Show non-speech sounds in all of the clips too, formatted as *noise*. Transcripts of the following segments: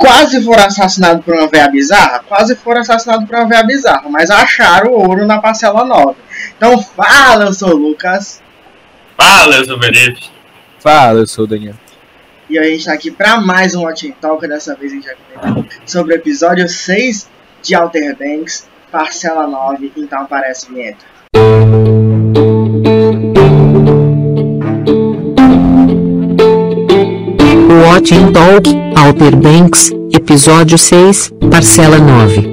quase foram assassinados por uma veia bizarra? Quase foram assassinados por uma veia bizarra, mas acharam o ouro na parcela nova. Então fala, eu sou o Lucas. Fala, eu sou o Benedito. Fala, eu sou o Daniel. E a gente tá aqui para mais um Watching Talk. Dessa vez a gente vai comentar sobre o episódio 6 de Outer Banks, parcela 9. Então aparece a vinheta. Watching Talk, Outer Banks, episódio 6, parcela 9.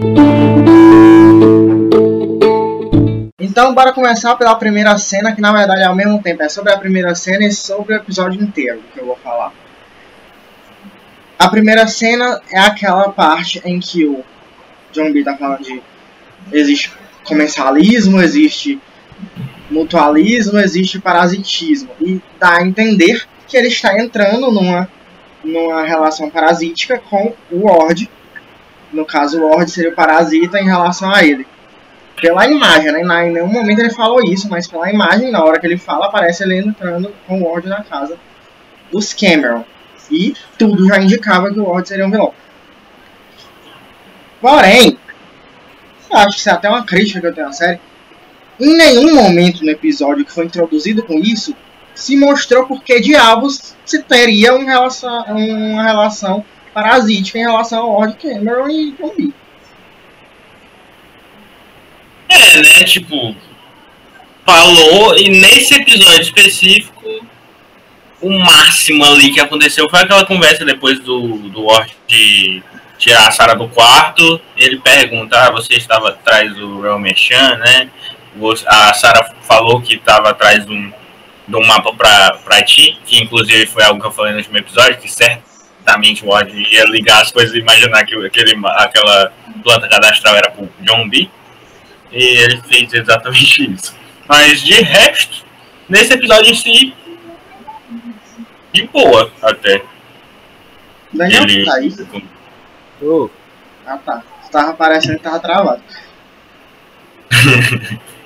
Então, bora começar pela primeira cena, que na verdade ao mesmo tempo é sobre a primeira cena e sobre o episódio inteiro que eu vou falar. A primeira cena é aquela parte em que o John B tá falando de existe comensalismo, existe mutualismo, existe parasitismo e dá a entender que ele está entrando numa numa relação parasítica com o Ward. No caso, o Ward seria o parasita em relação a ele. Pela imagem, né? Em nenhum momento ele falou isso, mas pela imagem, na hora que ele fala, aparece ele entrando com o Ward na casa dos Cameron. E tudo já indicava que o Ward seria um vilão. Porém, acho que isso é até uma crítica que eu tenho à série. Em nenhum momento no episódio que foi introduzido com isso, se mostrou porque diabos se teria uma relação, uma relação parasítica em relação ao Lord Cameron e B. É, né? Tipo, falou, e nesse episódio específico, o máximo ali que aconteceu foi aquela conversa depois do, do Ward de tirar a Sarah do quarto. Ele pergunta: ah, você estava atrás do Real Mechan, né? A Sarah falou que estava atrás de um do mapa para ti, que inclusive foi algo que eu falei no último episódio, que certamente o Odd ia ligar as coisas e imaginar que aquele, aquela planta cadastral era pro John B. E ele fez exatamente isso. Mas de resto, nesse episódio em si, de boa até. Daniel, ele... tá aí? Oh. Ah tá. Tava parecendo que tava travado. *laughs*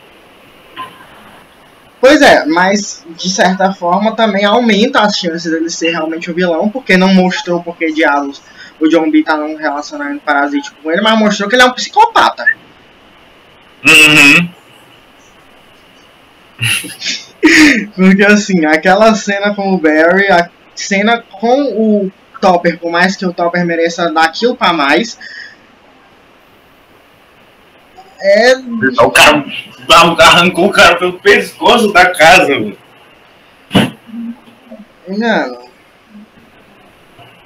Pois é, mas de certa forma também aumenta as chances dele ser realmente o vilão, porque não mostrou porque diabos o John B tá num relacionamento parasítico com ele, mas mostrou que ele é um psicopata. Uhum. *laughs* porque assim, aquela cena com o Barry, a cena com o Topper, por mais que o Topper mereça dar aquilo pra mais, é. O cara arrancou o cara pelo pescoço da casa, mano. Não.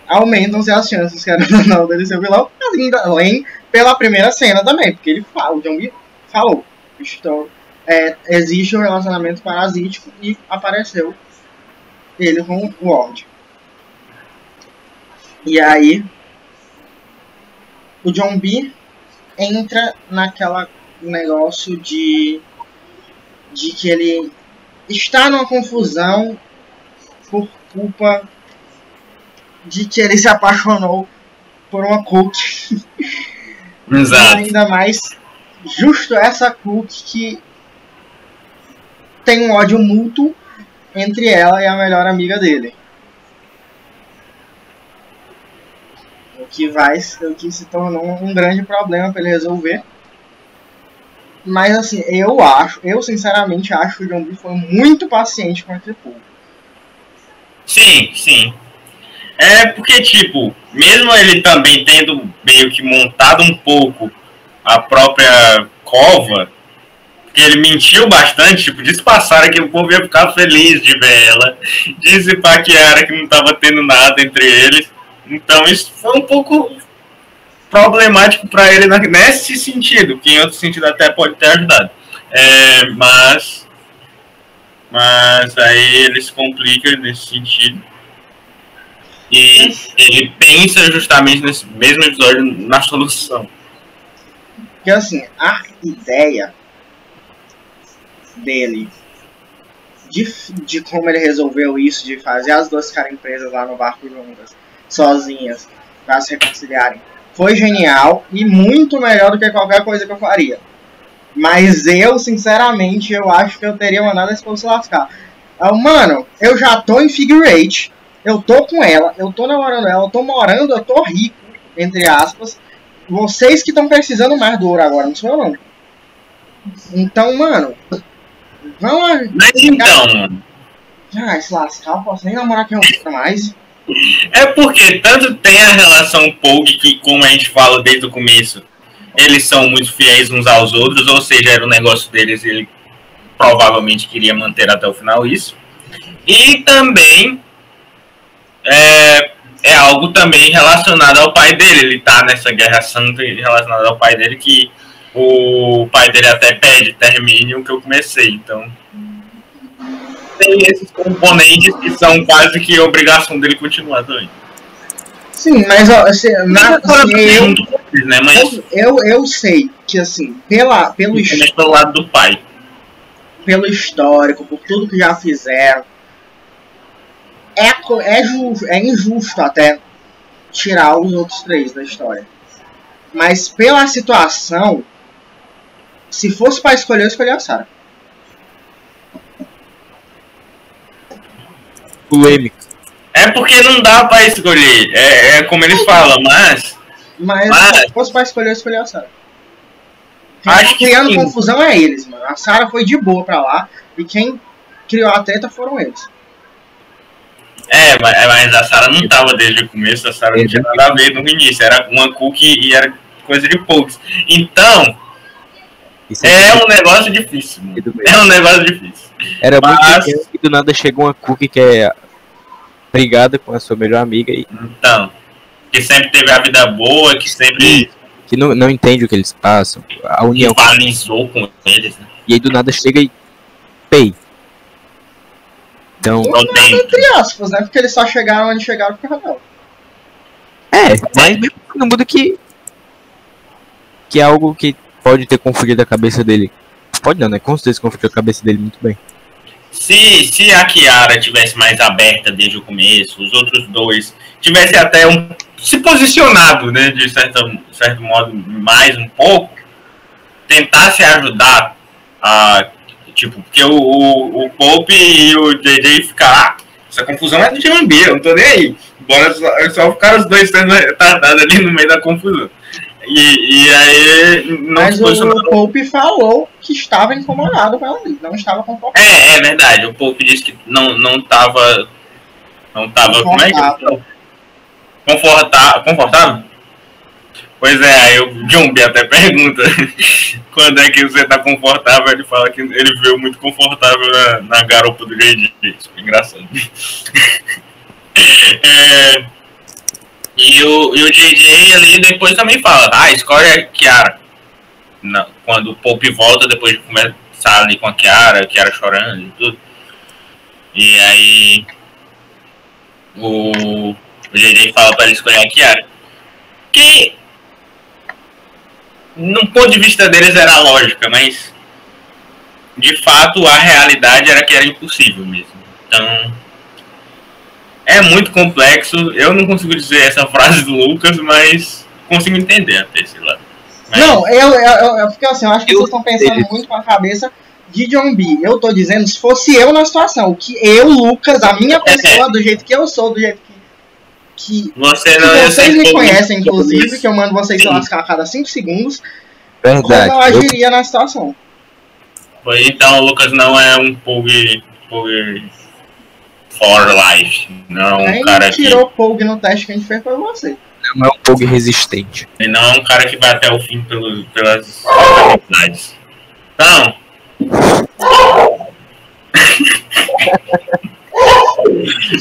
Aumentam-se as chances, que era não, dele ser vilão, além pela primeira cena também, porque ele fala, o John B falou. Então, é, existe um relacionamento parasítico e apareceu ele com o Ward. E aí, o John B entra naquela negócio de de que ele está numa confusão por culpa de que ele se apaixonou por uma Cook. *laughs* Exato. ainda mais justo essa Cook que tem um ódio mútuo entre ela e a melhor amiga dele. Que vai, que se tornou um grande problema para ele resolver. Mas assim, eu acho, eu sinceramente acho que o John foi muito paciente com aquele povo. Sim, sim. É porque, tipo, mesmo ele também tendo meio que montado um pouco a própria cova, que ele mentiu bastante, tipo, disse passar que o povo ia ficar feliz de ver ela, *laughs* disse pra Kiara que não tava tendo nada entre eles. Então isso foi um pouco problemático para ele nesse sentido, que em outro sentido até pode ter ajudado. É, mas, mas aí ele se complica nesse sentido. E ele pensa justamente nesse mesmo episódio na solução. Porque assim, a ideia dele de, de como ele resolveu isso, de fazer as duas ficarem presas lá no barco juntas, sozinhas, para se reconciliarem foi genial e muito melhor do que qualquer coisa que eu faria. Mas eu, sinceramente, eu acho que eu teria mandado esse povo se lascar. Eu, mano, eu já tô em figure eight, eu tô com ela, eu tô namorando ela, eu tô morando, eu tô rico. entre aspas. Vocês que estão precisando mais do ouro agora, não sou eu não. Então, mano. Vamos Mas então, mano. Ah, se lascar, eu posso nem namorar quem eu mais. É porque tanto tem a relação Pogue, que como a gente fala desde o começo, eles são muito fiéis uns aos outros, ou seja, era o negócio deles e ele provavelmente queria manter até o final isso. E também é, é algo também relacionado ao pai dele. Ele tá nessa guerra santa relacionada ao pai dele, que o pai dele até pede, termine o que eu comecei. Então tem esses componentes que são quase que obrigação dele continuar também. Sim, mas ó, assim, na, assim, eu, né? Mas eu, eu, eu sei que assim, pela, pelo, his- mas pelo lado do pai. pelo histórico, por tudo que já fizeram, é, é, ju- é injusto até tirar os outros três da história. Mas pela situação, se fosse pra escolher, eu escolhi a Sarah. Polêmica. É porque não dá pra escolher. É, é como eles falam, mas Mas Mas- se fosse pra escolher, eu escolhi a Sarah. Quem Acho tá que criando sim. confusão é eles, mano. A Sarah foi de boa pra lá e quem criou a treta foram eles. é, mas, mas a Sarah não tava desde o começo, a Sarah não tinha nada a ver no início. Era uma cookie e era coisa de poucos. Então, é um negócio difícil. mano. Tudo bem. É um negócio difícil. Era muito Mas- pequeno e do nada chegou uma cookie que é brigada com a sua melhor amiga e Então, que sempre teve a vida boa, que sempre que não, não entende o que eles passam, a união. rivalizou com eles, né? E aí do nada chega e. Pei. Então, Não tem. Entre aspas, né? Porque eles só chegaram onde chegaram por causa dela. é, mas mesmo não muda que. Que é algo que pode ter confundido a cabeça dele. Pode não, né? Com certeza confundiu a cabeça dele muito bem. Se, se a Kiara tivesse mais aberta desde o começo, os outros dois tivessem até um, se posicionado, né, de certa, certo modo, mais um pouco, tentasse ajudar a. Tipo, porque o, o, o Pope e o JJ ficar. Ah, essa confusão é do Jambi, eu não tô nem aí. Bora só, é só ficar os dois sendo retardados ali no meio da confusão. E, e aí não Mas o Pope falou que estava incomodado com ela ali, não estava confortável. É, é verdade. O Pope disse que não, não tava. Não tava. Como é que Confortável. Confortável. Pois é, aí o John B até pergunta *laughs* quando é que você tá confortável. Ele fala que ele veio muito confortável na, na garupa do. Isso foi engraçado. *laughs* É, e, o, e o JJ ali depois também fala: Ah, escolhe a Kiara. Não, quando o Pope volta, depois de começar ali com a Kiara, a Kiara chorando e tudo. E aí o, o JJ fala pra ele escolher a Kiara. Que no ponto de vista deles era lógica, mas de fato a realidade era que era impossível mesmo. Então é muito complexo. Eu não consigo dizer essa frase do Lucas, mas consigo entender até esse lado. Mas- Não, eu, eu, eu, eu fiquei assim, eu acho que Eu- vocês estão pensando muito com a cabeça de John B. Eu tô dizendo, se fosse eu na situação, que eu, Lucas, a minha pessoa, do jeito que eu sou, do jeito que. que Você que não eu vocês me como- conhecem, inclusive, que eu mando vocês se lascar a cada 5 segundos, como Verdade. eu Eu, agiria na situação. Então o Lucas não é um Pug, Pug for life. Não é um Quem cara que. tirou o Pogue no teste que a gente fez foi você. Não é um pouco resistente. Ele não é um cara que vai até o fim pelo, pelas amizades. Então.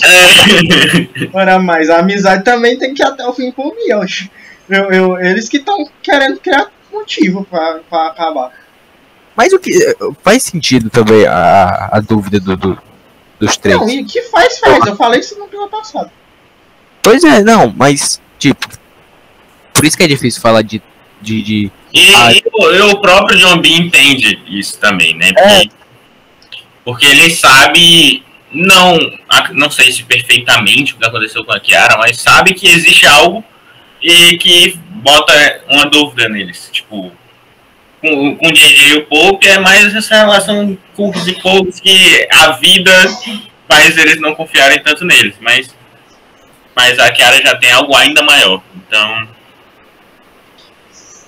É, Ora, mas a amizade também tem que ir até o fim por mim, eu. Eu, eu, eles que estão querendo criar motivo pra, pra acabar. Mas o que. Faz sentido também a, a dúvida do, do- dos três. Não, e o que faz, faz. Eu falei isso no episódio passado. Pois é, não, mas, tipo. Por isso que é difícil falar de. de, de- e, Ah. e o, e o próprio John B entende isso também, né? Porque, porque ele sabe, não, não sei se perfeitamente o que aconteceu com a Kiara, mas sabe que existe algo e que bota uma dúvida neles. Tipo, com, com o JJ e o Pope é mais essa relação cookies e poucos que a vida faz eles não confiarem tanto neles. Mas, mas a Kiara já tem algo ainda maior. Então,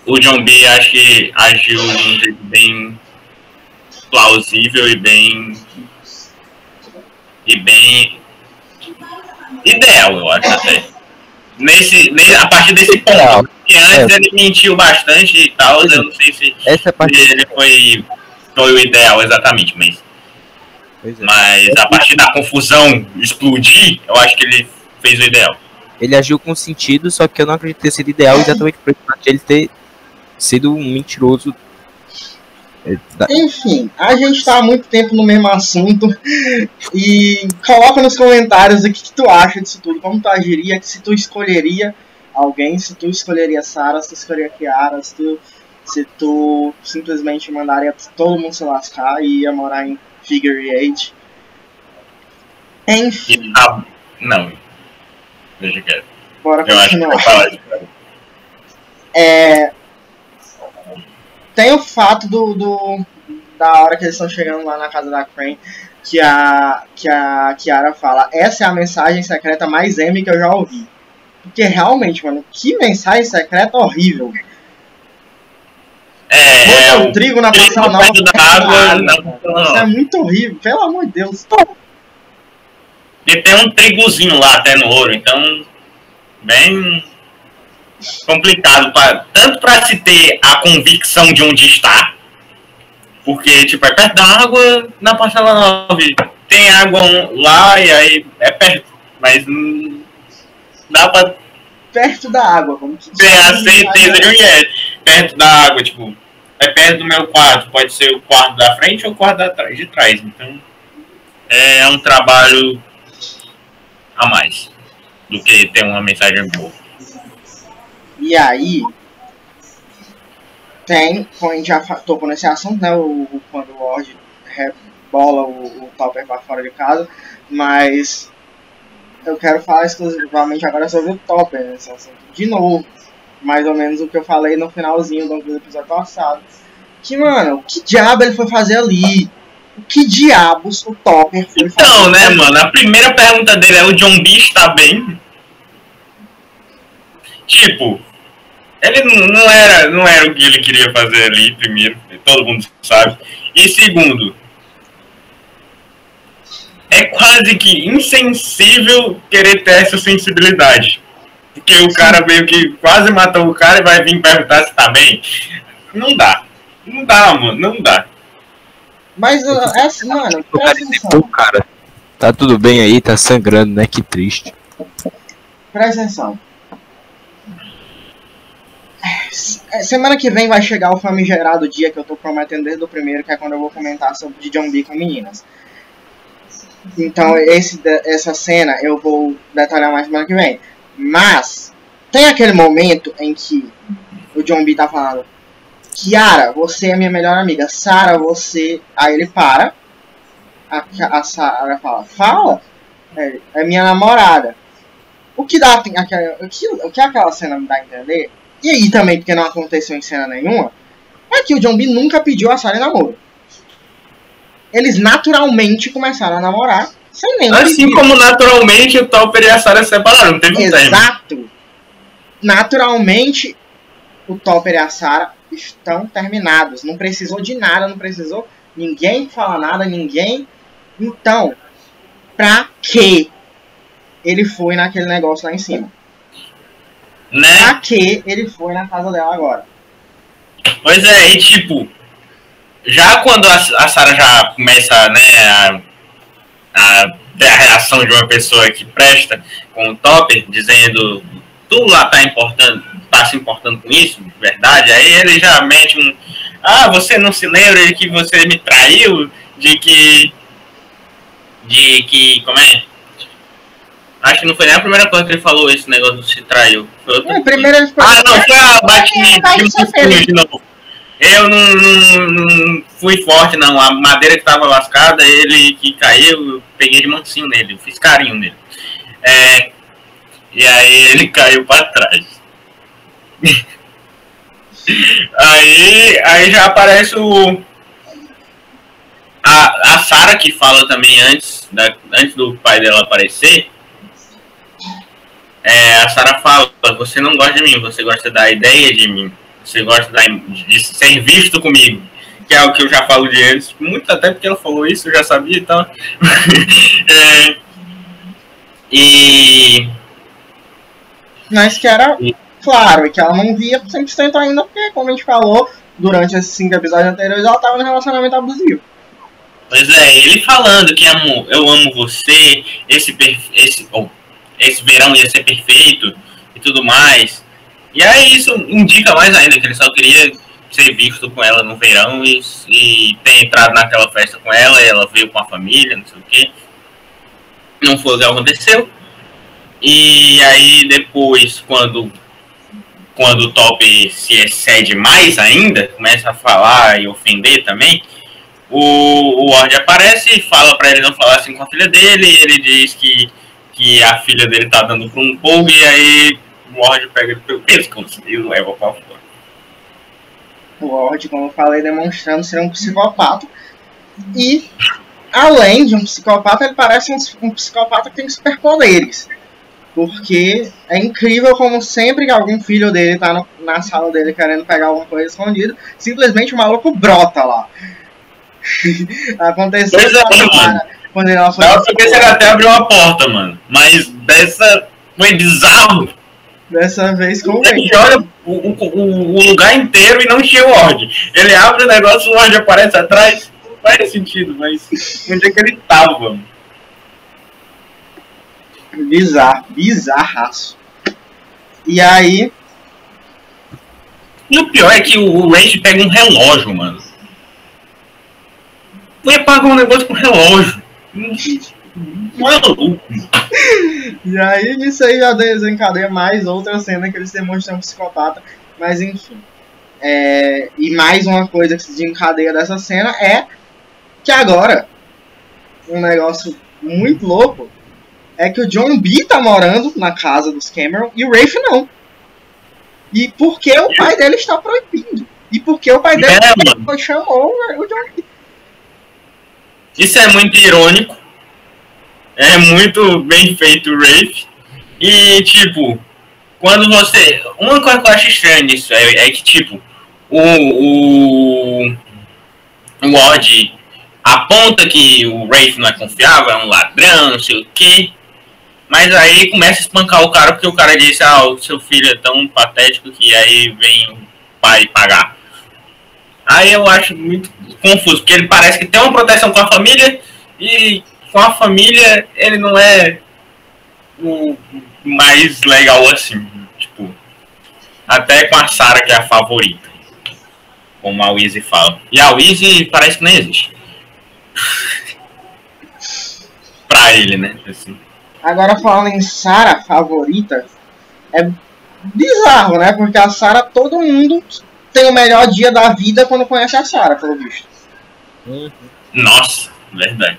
o John B acho que agiu de um jeito bem plausível e bem. e bem. ideal, eu acho até. Nesse, ne- a partir desse ponto. Porque antes É. ele mentiu bastante e tal, eu não sei se Essa é parte. ele foi, foi o ideal exatamente, mas, é. mas a partir da confusão explodir, eu acho que ele fez o ideal. Ele agiu com sentido, só que eu não acredito ter sido ideal exatamente por ele ter sido um mentiroso. É, da- Enfim, a gente tá há muito tempo no mesmo assunto. E coloca nos comentários o que, que tu acha disso tudo. Como tu agiria, se tu escolheria alguém, se tu escolheria Sarah, se tu escolheria Kiara, se tu, se tu simplesmente mandaria todo mundo se lascar e ia morar em Figure Eight. Enfim, tá- não. Bora Eu acho que continuar. falar isso. É, tem o fato do, do- da hora que eles estão chegando lá na casa da Crane, que a que a Kiara fala, essa é a mensagem secreta mais M que eu já ouvi. Porque realmente, mano, que mensagem secreta horrível. É, é Bota o o trigo na passada nova. água, não, Isso é muito horrível, pelo amor de Deus. E tem um trigozinho lá até no ouro, então bem complicado pra, tanto para se ter a convicção de onde está, porque tipo é perto da água na parcela 9, tem água lá e aí é perto, mas hum, dá pra Perto da água, como que ter a certeza de onde é perto da água, tipo é perto do meu quarto, pode ser o quarto da frente ou o quarto da trás, de trás, então é um trabalho a mais do que ter uma mensagem boa. E aí, tem, gente já tocou nesse assunto, né? O, o- quando o Ward rebola o, o Topper pra fora de casa, mas eu quero falar exclusivamente agora sobre o Topper nesse assunto. De novo, mais ou menos o que eu falei no finalzinho do episódio passado. Que, mano, que diabo ele foi fazer ali? O que diabos o Topper foi fazer? Então, né, mano, a primeira pergunta dele é o John B está bem? Tipo, ele não não era, não era o que ele queria fazer ali, primeiro, todo mundo sabe. E segundo, é quase que insensível querer ter essa sensibilidade. Porque o cara meio que quase matou o cara e vai vir perguntar se tá bem. Não dá. Não dá, mano, não dá. Mas, é assim, mano, atenção. pô, cara, tá tudo bem aí, tá sangrando, né? Que triste. Presta atenção. É, Semana que vem vai chegar o famigerado dia que eu tô prometendo desde o primeiro, que é quando eu vou comentar sobre de John B com meninas. Então, esse, essa cena eu vou detalhar mais semana que vem. Mas, tem aquele momento em que o John B tá falando: Kiara, você é minha melhor amiga. Sara, você. Aí ele para. A, a Sara fala: Fala? É, é minha namorada. O que dá aquela, o, que, o que aquela cena me dá a entender, e aí também porque não aconteceu em cena nenhuma, é que o John B nunca pediu a Sarah em namoro. Eles naturalmente começaram a namorar sem nenhum Assim como naturalmente o Topper e a Sarah se separaram, não teve um. Exato. Naturalmente, o Topper e a Sarah estão terminados. Não precisou de nada, não precisou ninguém falar nada, ninguém. Então, pra que ele foi naquele negócio lá em cima? Né? Pra que ele foi na casa dela agora? Pois é, e tipo, já quando a, a Sarah já começa, né, a, a a reação de uma pessoa que presta com o Topper, dizendo tu lá tá importando, tá se importando com isso, de verdade, aí ele já mete um. Ah, você não se lembra de que você me traiu? De que. De que. Como é? Acho que não foi nem a primeira coisa que ele falou esse negócio de se traiu. Foi outra É, primeiro ele ficou. ah, não, foi a batinha Vai de novo. Eu não, não- não fui forte, não. A madeira que tava lascada, ele que caiu, eu peguei de mansinho nele, eu fiz carinho nele. É, e aí ele caiu pra trás. *laughs* aí, aí já aparece o. A, a Sarah que fala também antes, da, antes do pai dela aparecer. É, a Sarah fala, você não gosta de mim, você gosta da ideia de mim. Você gosta da, de ser visto comigo. Que é o que eu já falo de antes. Muito até porque ela falou isso, eu já sabia, então. *laughs* é, e. Mas que era claro, e que ela não via 100% ainda, porque, como a gente falou, durante esses cinco episódios anteriores, ela tava no relacionamento abusivo. Pois é, ele falando que amo, eu amo você, esse, esse, oh, esse verão ia ser perfeito e tudo mais. E aí isso indica mais ainda que ele só queria ser visto com ela no verão e, e ter entrado naquela festa com ela, ela veio com a família, não sei o quê. Não foi o que aconteceu. E aí depois, quando quando o Top se excede mais ainda, começa a falar e ofender também, o, o Ward aparece e fala pra ele não falar assim com a filha dele, ele diz que, que a filha dele tá dando pra um povo, e aí o Ward pega ele pelo pescoço e leva pra fora. O Ward, como eu falei, demonstrando ser um psicopata. E, além de um psicopata, ele parece um, um psicopata que tem superpoderes. Porque é incrível como sempre que algum filho dele tá no- na sala dele querendo pegar alguma coisa escondida, simplesmente o maluco brota lá. *laughs* Aconteceu Pois é, com a mano. Quando ela foi. Dava pra ver se ele até abriu a porta, mano. Mas dessa foi bizarro. Dessa vez com o Ele olha o, o, o lugar inteiro e não tinha o Ward. Ele abre o negócio, o Ward aparece atrás. Não faz sentido, mas onde é que ele tava, mano? Bizarro, bizarraço. E aí, E o pior é que o, Rage pega um relógio, mano. Vai pagar um negócio com relógio. Maluco. *laughs* E aí, nisso aí já desencadeia mais outra cena que eles demonstram um psicopata. Mas enfim. É, e mais uma coisa que se desencadeia dessa cena é que agora, um negócio muito louco, é que o John B tá morando na casa dos Cameron e o Rafe não. E por que o pai dele está proibindo? E por que o pai dele É, chamou o John B? Isso é muito irônico. É muito bem feito o Rafe. E, tipo, quando você. Uma coisa que eu acho estranha nisso é, é que, tipo, o. O, o Odd aponta que o Rafe não é confiável, é um ladrão, não sei o quê. Mas aí começa a espancar o cara porque o cara disse: Ah, o seu filho é tão patético que aí vem o pai pagar. Aí eu acho muito confuso, porque ele parece que tem uma proteção com a família e com a família ele não é o mais legal assim. Tipo, até com a Sarah, que é a favorita. Como a Wizzy fala. E a Wizzy parece que nem existe. *laughs* pra ele, né? Assim. Agora falando em Sarah favorita, é bizarro, né? Porque a Sarah, todo mundo tem o melhor dia da vida quando conhece a Sarah, pelo visto. Nossa, verdade.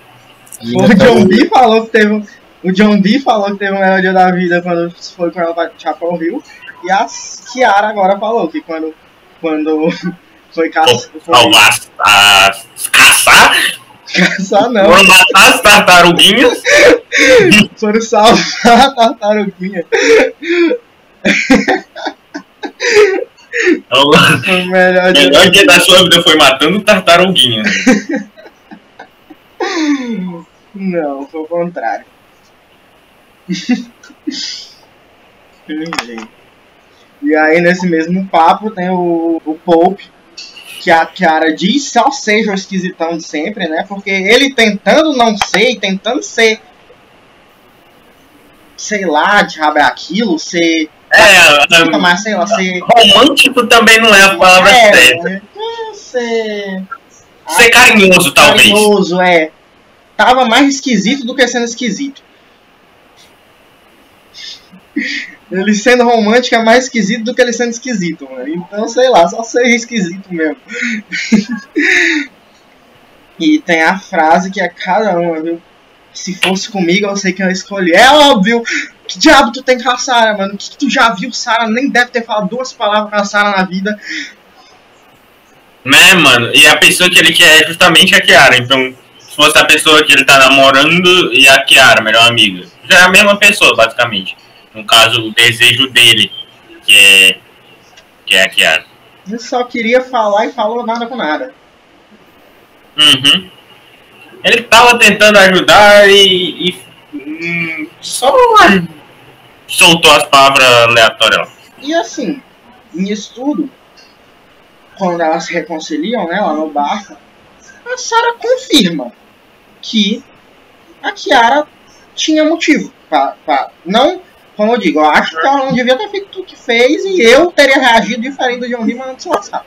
O tá John o- B falou que teve. O John B falou que teve o melhor dia da vida quando foi com ela pra Chapel Hill. E a Kiara agora falou que quando. Quando *laughs* foi caçar. Foi caçar, não. foram matar as tartaruguinhas. *laughs* Foram salvar a tartaruguinha. O Foi o melhor melhor dia da sua vida foi matando tartaruguinha. Não, foi o contrário. *laughs* E aí, nesse mesmo papo, tem o, o Pope, que a Kiara diz só seja o esquisitão de sempre, né? Porque ele tentando não ser, e tentando ser, sei lá, de rabo é aquilo, ser, É, um, mas sei lá, ser... romântico também não é a palavra é, certa. né? ser... Ser carinhoso, talvez. carinhoso, é. Tava mais esquisito do que sendo esquisito. Ele sendo romântico é mais esquisito do que ele sendo esquisito, mano. Então, sei lá, só ser esquisito mesmo. *laughs* e tem a frase que é cada uma, viu? Se fosse comigo, eu sei que eu escolhi. É óbvio! Que diabo tu tem com a Sarah, mano? Que tu já viu Sarah? Nem deve ter falado duas palavras com a Sarah na vida. Né, mano? E a pessoa que ele quer é justamente a Kiara. Então, se fosse a pessoa que ele tá namorando e a Kiara, melhor amiga. Já é a mesma pessoa, basicamente. No caso, o desejo dele, que é, que é a Kiara. Ele só queria falar e falou nada com nada. Uhum. Ele tava tentando ajudar e, e hum, só soltou as palavras aleatórias lá. E assim, nisso tudo, quando elas se reconciliam, né, lá no barco, a Sarah confirma que a Kiara tinha motivo pra, pra- não, como eu digo, eu acho que ela não devia ter feito tudo que fez e eu teria reagido diferente do John Lee mandando se lascar.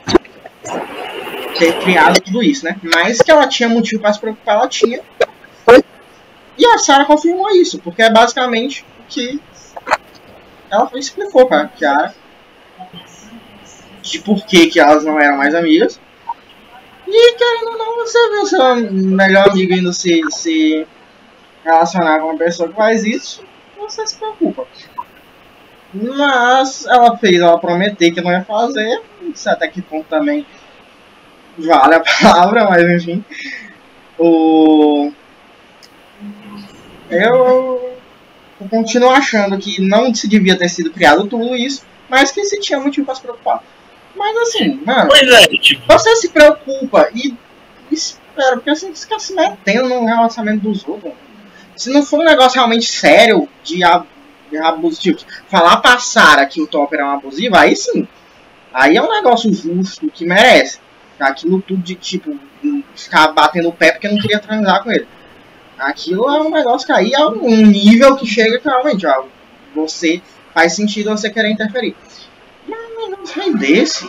Ter criado tudo isso, né? Mas que ela tinha motivo pra se preocupar, ela tinha. E a Sarah confirmou isso, porque é basicamente o que ela explicou pra Kiara de por que, que elas não eram mais amigas. E querendo ou não, você vê o seu melhor amigo indo se, se relacionar com uma pessoa que faz isso, você se preocupa. Mas ela fez ela prometer que não ia fazer, não sei até que ponto também vale a palavra, mas enfim. O. Eu, eu continuo achando que não se devia ter sido criado tudo isso, mas que se tinha motivo pra se preocupar. Mas assim, mano, Pois é, tipo, você se preocupa e espera, porque você fica se metendo no relacionamento dos outros. Se não for um negócio realmente sério de, ab- de abuso, tipo, falar pra Sarah que o Topper é um abusivo, aí sim. Aí é um negócio justo que merece. Aquilo tudo de tipo, ficar batendo o pé porque não queria transar com ele. Aquilo é um negócio que aí é um nível que chega que realmente, ó, você faz sentido você querer interferir. Mas um negócio aí desse.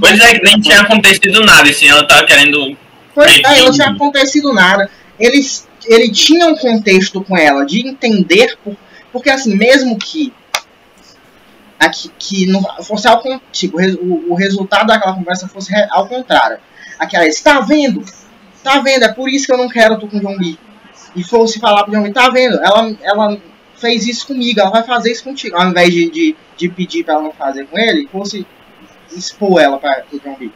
pois é, que nem tinha acontecido nada, assim, ela tava querendo. Pois é, não tinha acontecido nada. Eles, ele tinha um contexto com ela de entender, por, porque assim, mesmo que aqui, que não fosse ao tipo, o, o resultado daquela conversa fosse ao contrário. Aquela, está vendo? Tá vendo? É por isso que eu não quero tu com o John B. E fosse falar pro John B, tá vendo? Ela, ela fez isso comigo, ela vai fazer isso contigo. Ao invés de, de, de pedir pra ela não fazer com ele, fosse expor ela para o John B.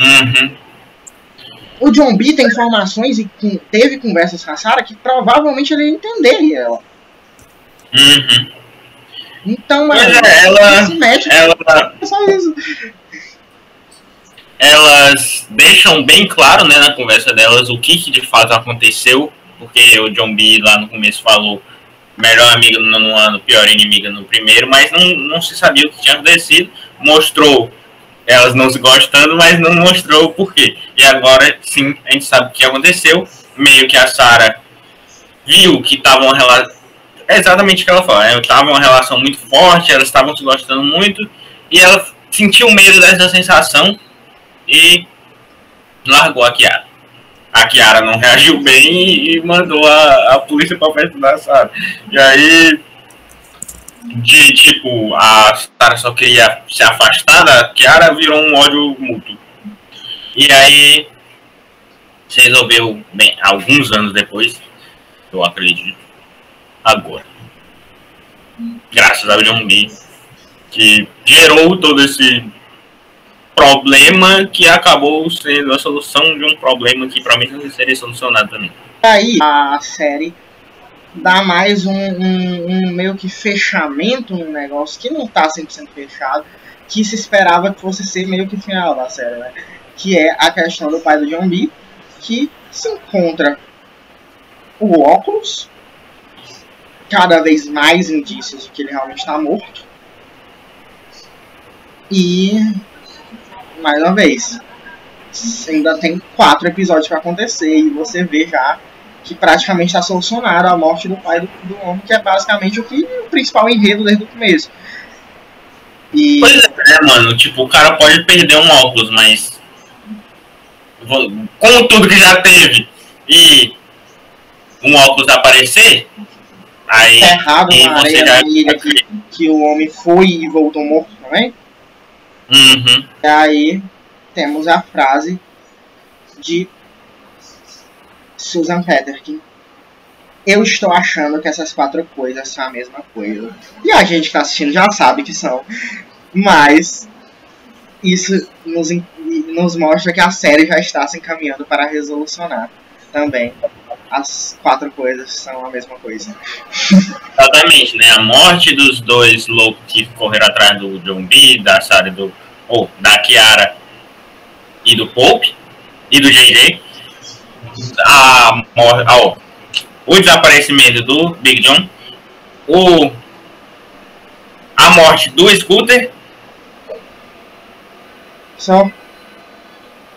Uhum. O John B tem informações e teve conversas com a Sarah que provavelmente ele ia entender ela. Uhum. Então, mano, é, ela, se mete ela, é elas deixam bem claro, né, na conversa delas, o que, que de fato aconteceu, porque o John B lá no começo falou melhor amiga no nono ano, pior inimiga no primeiro, mas não, não se sabia o que tinha acontecido, mostrou elas não se gostando, mas não mostrou o porquê. E agora sim, a gente sabe o que aconteceu, meio que a Sarah viu que tava uma relação, é exatamente o que ela fala, né? tava uma relação muito forte, elas estavam se gostando muito, e ela sentiu medo dessa sensação, e largou a Kiara. A Kiara não reagiu bem e, mandou a, a polícia pra perto da Sarah. E aí, de tipo, a Sarah só queria se afastar da Kiara, virou um ódio mútuo. E aí, se resolveu, bem, alguns anos depois, eu acredito, agora. Graças ao John B, que gerou todo esse problema que acabou sendo a solução de um problema que provavelmente não seria solucionado também. Aí a série dá mais um, um- um meio que fechamento no negócio que não tá 100% fechado, que se esperava que fosse ser meio que final da série, né? Que é a questão do pai do John B, que se encontra o óculos, cada vez mais indícios de que ele realmente está morto. E mais uma vez, ainda tem quatro episódios para acontecer e você vê já que praticamente está solucionada a morte do pai do, do homem, que é basicamente o que o principal enredo desde o começo. E Pois é, mano, tipo, o cara pode perder um óculos, mas com tudo que já teve e um óculos aparecer, aí errado e na areia já ilha que, que o homem foi e voltou morto também. Uhum. E aí temos a frase de Susan Peterkin. Eu estou achando que essas quatro coisas são a mesma coisa. E a gente que está assistindo já sabe que são. Mas isso nos, nos mostra que a série já está se encaminhando para resolucionar também. As quatro coisas são a mesma coisa. Exatamente, né? A morte dos dois loucos que correram atrás do John B, da Sarah do ou da Kiara e do Pope e do JJ. A, mor- a- ó, o desaparecimento do Big John. O, a morte do Scooter. Só.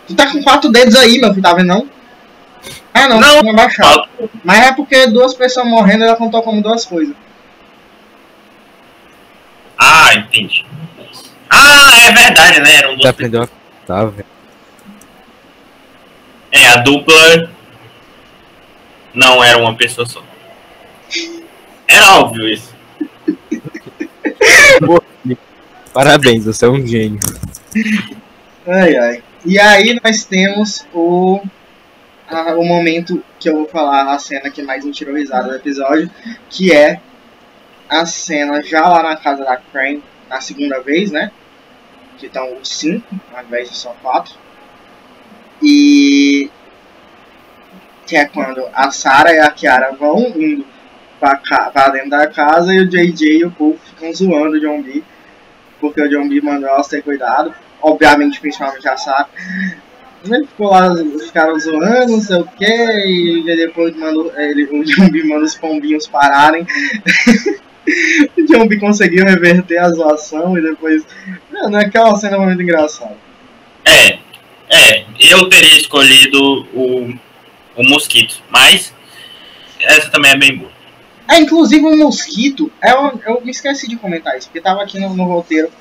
Tu tá com quatro dedos aí, meu filho, tá vendo não? Ah não, Não. não baixado. Mas é porque duas pessoas morrendo, ela contou como duas coisas. Ah, entendi. Ah, é verdade, né? Eram duas aprendeu a contar, velho. É, a dupla não era uma pessoa só. Era óbvio isso. *laughs* Parabéns, você é um gênio. Ai, ai. E aí nós temos o, a- o momento que eu vou falar, a cena que mais me tirou risada do episódio, que é a cena já lá na casa da Crane, na segunda vez, né? Que estão os cinco, ao invés de só quatro. Que é quando a Sarah e a Kiara vão indo pra, pra dentro da casa e o JJ e o Paul ficam zoando o John B. Porque o John B mandou elas ter cuidado obviamente, principalmente a Sarah. Ele ficou lá, ficaram zoando, não sei o que, e depois mandou, ele, o John B manda os pombinhos pararem. *laughs* o John B conseguiu reverter a zoação e depois. Mano, aquela cena é muito engraçada. É, é, eu teria escolhido o, o mosquito, mas essa também é bem boa. É, inclusive o mosquito, eu, eu me esqueci de comentar isso, porque tava aqui no, no roteiro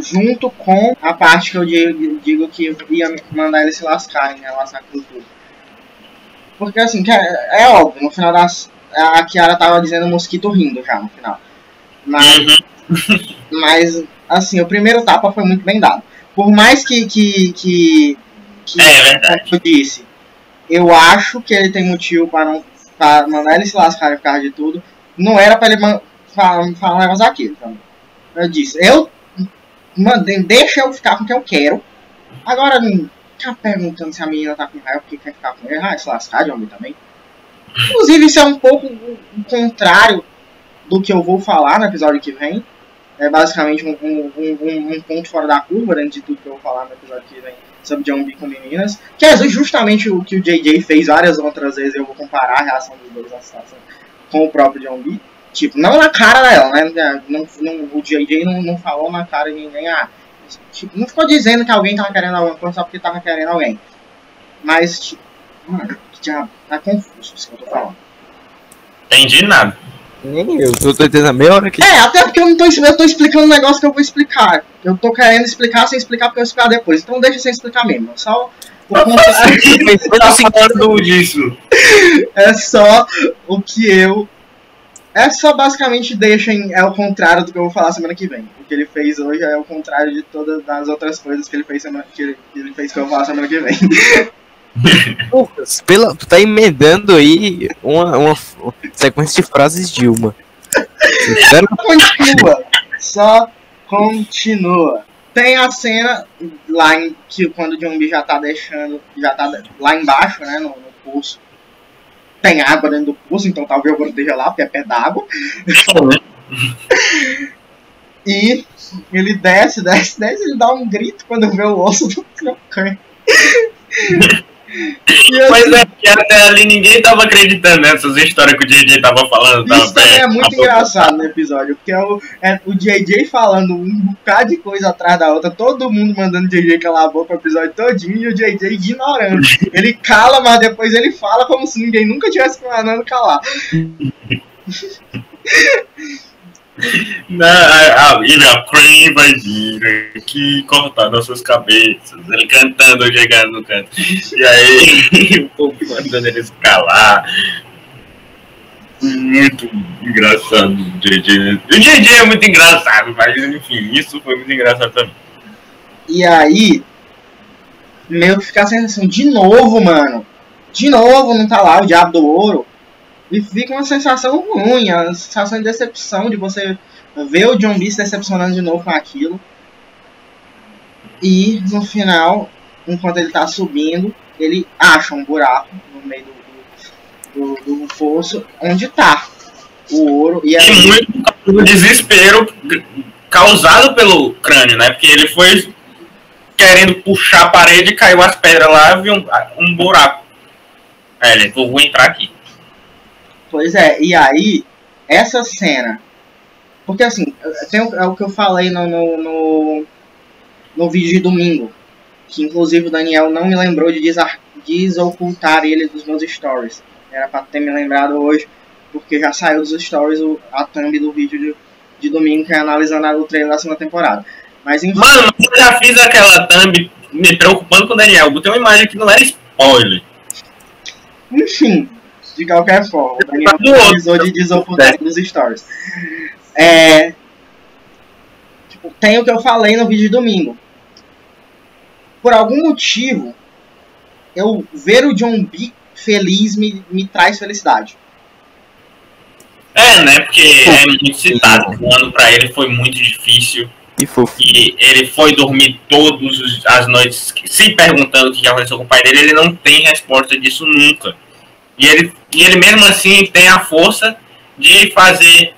junto com a parte que eu digo, digo que ia mandar eles se lascarem, né, lascar com tudo. Porque assim, é, é óbvio, no final das. A Kiara tava dizendo mosquito rindo já no final. Mas, Uhum. *laughs* mas assim, o primeiro tapa foi muito bem dado. Por mais que. que, que, que É como eu disse, eu acho que ele tem motivo para não para mandar ele se lascar por causa de tudo. Não era para ele falar, falar negócio daquilo. Então. Eu disse, eu mandei, deixa eu ficar com o que eu quero. Agora não ficar perguntando se a menina tá com raiva porque quer ficar com ele. Ah, se lascar de homem também. Inclusive, isso é um pouco o contrário do que eu vou falar no episódio que vem. É basicamente um, um, um, um ponto fora da curva dentro de tudo que eu vou falar no episódio que vem sobre John B com meninas. Que é justamente o que o JJ fez várias outras vezes. Eu vou comparar a reação dos dois situação com o próprio John B. Tipo, não na cara dela, né? Não, não, o JJ não, não falou na cara de ninguém. Ah, tipo, não ficou dizendo que alguém tava querendo alguma coisa só porque tava querendo alguém. Mas, tipo, mano, que diabo, tá confuso isso que eu tô falando. Entendi nada. Nem eu, tô entendendo a meia hora que. É, até porque eu não tô, eu tô explicando um negócio que eu vou explicar. Eu tô querendo explicar sem explicar porque eu vou explicar depois. Então deixa sem explicar mesmo. Só o Tá falando disso. é só o que eu. É só basicamente deixa em, é o contrário do que eu vou falar semana que vem. O que ele fez hoje é o contrário de todas as outras coisas que ele fez semana que ele, que ele fez que eu vou falar semana que vem. *laughs* Lucas, pela, tu tá emendando aí uma, uma sequência de frases Dilma. Espero continua. Só continua. Tem a cena lá em que quando o B já tá deixando, já tá lá embaixo, né, no, no poço. Tem água dentro do poço, então talvez eu esteja lá, porque é pé d'água. *laughs* E ele desce, desce, desce, ele dá um grito quando vê o osso do Crocan. E assim, Mas é que até ali ninguém tava acreditando nessas histórias que o JJ tava falando. Tava Isso também é bem- muito tava- engraçado no episódio, porque é o, é o JJ falando um bocado de coisa atrás da outra, todo mundo mandando o JJ calar a boca o episódio todinho e o JJ ignorando. *laughs* Ele cala, mas depois ele fala como se ninguém nunca tivesse mandando calar. *laughs* Não, a, Crane vai vir aqui cortar nossas cabeças. Ele cantando, chegando no canto. E aí, *laughs* o povo mandando ele escalar. Muito engraçado o JJ é muito engraçado, mas enfim, isso foi muito engraçado também. E aí, meio que fica a sensação, de novo, mano. De novo não tá lá o diabo do ouro. E fica uma sensação ruim, a sensação de decepção de você ver o John B se decepcionando de novo com aquilo. E no final, enquanto ele tá subindo, ele acha um buraco no meio do, do, do poço onde tá o ouro. E aí, do desespero causado pelo crânio, né? Porque ele foi querendo puxar a parede, caiu as pedras lá, viu um, um buraco. Aí ele, vou entrar aqui. Pois é, e aí, essa cena. Porque assim, tem o, é o que eu falei no, no, no, no vídeo de domingo. Que inclusive o Daniel não me lembrou de desar, desocultar ele dos meus stories. Era pra ter me lembrado hoje, porque já saiu dos stories o, a thumb do vídeo de, de domingo, que é analisando o trailer da segunda temporada. Mas enfim. Mano, eu já fiz aquela thumb me preocupando com o Daniel. Botei uma imagem que não era spoiler. Enfim, de qualquer forma, o Daniel Do outro. precisou de desocultar dos stories. É, tipo, tem o que eu falei no vídeo de domingo. Por algum motivo, eu ver o John B feliz me, me traz felicidade. É, né? Porque é muito citado. O ano pra ele foi muito difícil. E. E ele foi dormir todas as noites se perguntando o que aconteceu com o pai dele. Ele não tem resposta disso nunca. E ele, e ele mesmo assim tem a força de fazer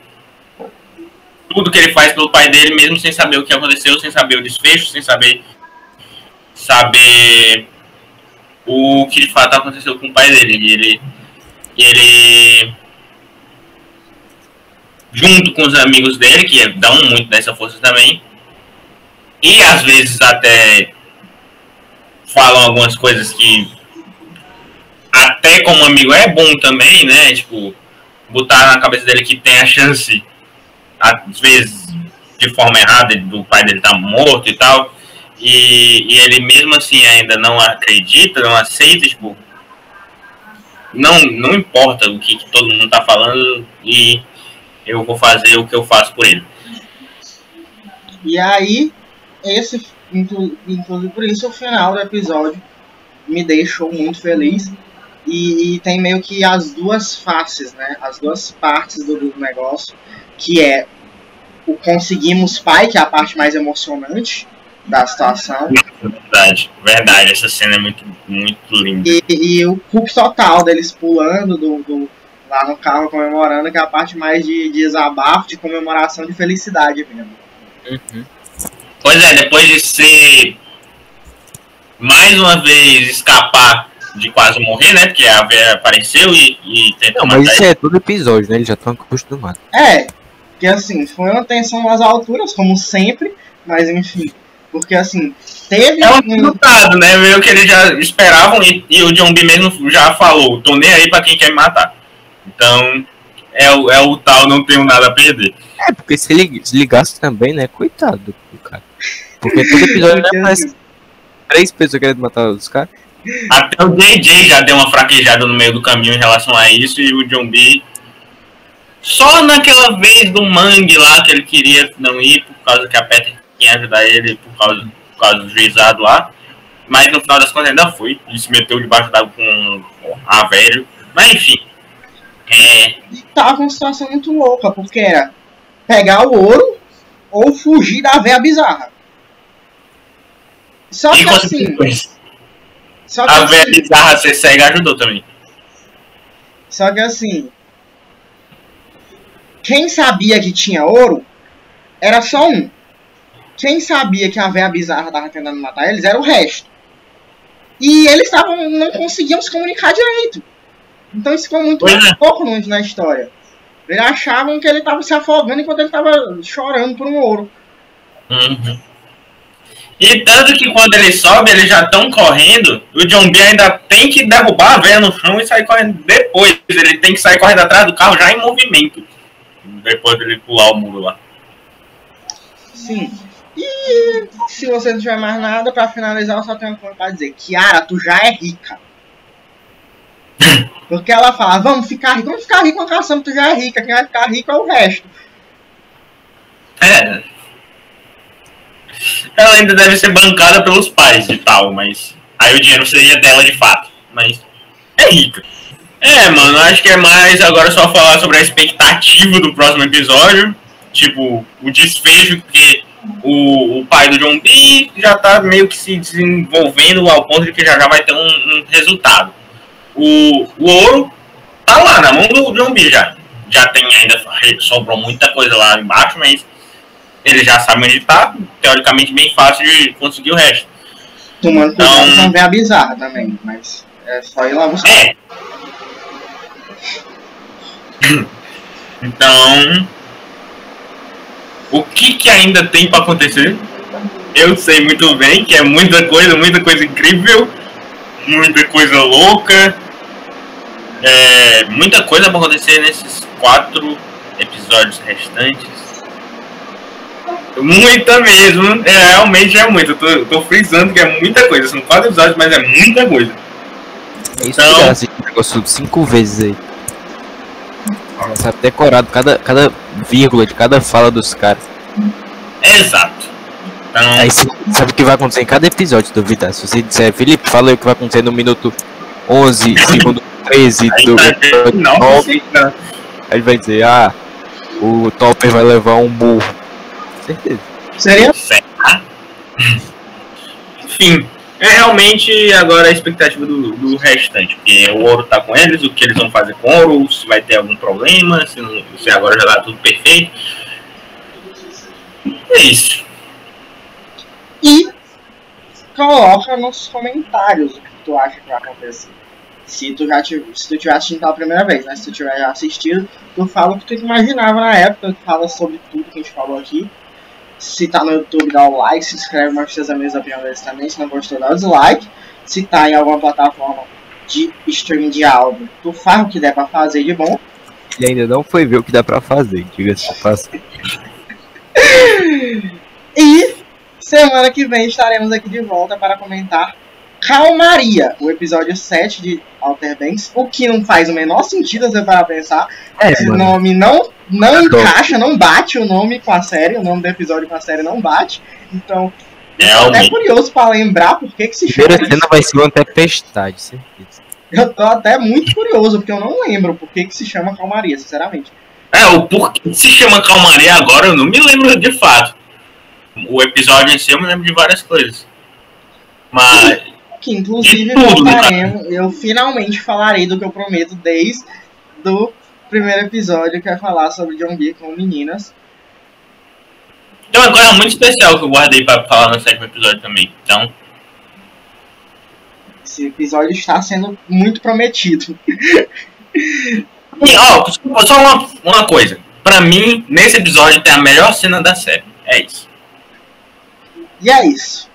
tudo que ele faz pelo pai dele, mesmo sem saber o que aconteceu, sem saber o desfecho, sem saber saber o que de fato aconteceu com o pai dele. E ele, ele junto com os amigos dele, que dão muito dessa força também, e às vezes até falam algumas coisas que até como amigo é bom também, né? Tipo, botar na cabeça dele que tem a chance, às vezes de forma errada, do pai dele estar morto e tal. E, e ele mesmo assim ainda não acredita, não aceita, tipo. Não, não importa o que, que todo mundo tá falando e eu vou fazer o que eu faço por ele. E aí, esse, inclu- inclusive por isso, o final do episódio me deixou muito feliz. E, e tem meio que as duas faces, né? As duas partes do, do negócio, que é o conseguimos pai, que é a parte mais emocionante da situação, Verdade, verdade, essa cena é muito, muito linda. e, e o cup total deles pulando do, do- lá no carro comemorando, que é a parte mais de, de desabafo, de comemoração, de felicidade mesmo. Uhum. Pois é, depois de ser mais uma vez escapar de quase morrer, né? Porque a Vera apareceu e, e tentou Não, mas matar isso ele. é todo episódio, né? Eles já estão acostumados. É, que assim, foi uma tensão nas alturas, como sempre, mas enfim. Porque assim, teve É um resultado, né? Meio que eles já esperavam e, e o John B mesmo já falou, tô nem aí pra quem quer me matar. Então, é o, é o tal, não tenho nada a perder. É, porque se ele se ligasse também, né? Coitado do cara. Porque todo episódio né, *laughs* aparece assim, três pessoas querendo matar os caras. Até o JJ já deu uma fraquejada no meio do caminho em relação a isso e o John B. Só naquela vez do mangue lá que ele queria não ir por causa que a Peter ia ajudar ele por causa, por causa do juizado lá. Mas no final das contas ainda foi. E se meteu debaixo d'água com a velho. Mas enfim. É, E tava uma situação muito louca, porque era pegar o ouro ou fugir da véia bizarra. Só que assim. Só que A velha assim, bizarra ser cega ajudou também. só que assim, quem sabia que tinha ouro era só um. Quem sabia que a véia bizarra tava tentando matar eles era o resto. E eles estavam não conseguiam se comunicar direito. Então isso ficou muito é. pouco na história. Eles achavam que ele tava se afogando enquanto ele tava chorando por um ouro. Uhum. E tanto que quando ele sobe, eles já estão correndo, o John B ainda tem que derrubar a véia no chão e sair correndo depois. Ele tem que sair correndo atrás do carro já em movimento. Depois dele pular o muro lá. Sim. E se você não tiver mais nada pra finalizar, eu só tenho uma coisa pra dizer. Kiara, tu já é rica. *laughs* Porque ela fala, vamos ficar rico, vamos ficar rico com a tu já é rica, quem vai ficar rico é o resto. É. Ela ainda deve ser bancada pelos pais e tal, mas. Aí o dinheiro seria dela de fato. Mas. É rica. É, mano, acho que é mais agora só falar sobre a expectativa do próximo episódio. Tipo, o desfecho, porque o, o pai do John B já tá meio que se desenvolvendo ao ponto de que já, já vai ter um, um resultado. O, o ouro tá lá na mão do John B já. Já tem ainda, sobrou muita coisa lá embaixo, mas ele já sabe onde tá, teoricamente bem fácil de conseguir o resto. Tomando cuidado Então- pra não ver a bizarra também, mas é só ir lá buscar. É. Então, o que que ainda tem pra acontecer? Eu sei muito bem que é muita coisa, muita coisa incrível, muita coisa louca, é, muita coisa pra acontecer nesses quatro episódios restantes. Muita mesmo, é, realmente é muito. Eu tô, eu tô frisando que é muita coisa. São quatro episódios, mas é muita coisa. É isso Então- que eu assisti o negócio cinco vezes aí. Sabe decorado cada, cada vírgula de cada fala dos caras. Exato. Então, Aí você sabe o que vai acontecer em cada episódio do Vitar. Se você disser, Felipe, fala aí o que vai acontecer no minuto 11, *coughs* segundo 13 aí do tá episódio Nossa, 9, cara. aí vai dizer, ah, o Topper vai levar um burro. Certeza. Seria Será? Enfim, é realmente agora a expectativa do, do restante. Porque o ouro tá com eles, o que eles vão fazer com o ouro, se vai ter algum problema, se, não- se agora já tá tudo perfeito. É isso. E coloca nos comentários o que tu acha que vai acontecer. Se tu já tiv- se tu tiver assistindo pela primeira vez, né? Se tu tiver assistido, tu fala o que tu imaginava na época, tu fala sobre tudo que a gente falou aqui. Se tá no YouTube, dá o like, se inscreve, mostra seus amigos a opinião deles também. Se não gostou, dá o dislike. Se tá em alguma plataforma de streaming de áudio, tu faz o que der pra fazer de bom. Ele ainda não foi ver o que dá pra fazer, diga-se passagem. *laughs* E semana que vem estaremos aqui de volta para comentar Calmaria, o episódio 7 de Alter Banks, o que não faz o menor sentido você para pensar. É, Esse mano. nome não, não encaixa, não bate o nome com a série, o nome do episódio com a série não bate. Então, tô até curioso para lembrar por que, que se chama. Primeira isso. cena vai ser uma tempestade, certeza. Eu tô até muito curioso, porque eu não lembro por que, que se chama Calmaria, sinceramente. É, o porquê se chama Calmaria agora eu não me lembro de fato. O episódio em si eu me lembro de várias coisas. Mas. Que inclusive tudo, né? eu finalmente falarei do que eu prometo desde do primeiro episódio, que é falar sobre John B com meninas. Tem uma coisa muito especial que eu guardei pra falar no sétimo episódio também. Então, Esse episódio está sendo muito prometido. E, ó, desculpa, só uma, uma coisa. Pra mim, nesse episódio tem a melhor cena da série. É isso. E é isso.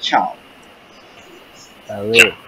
Tchau. A ver.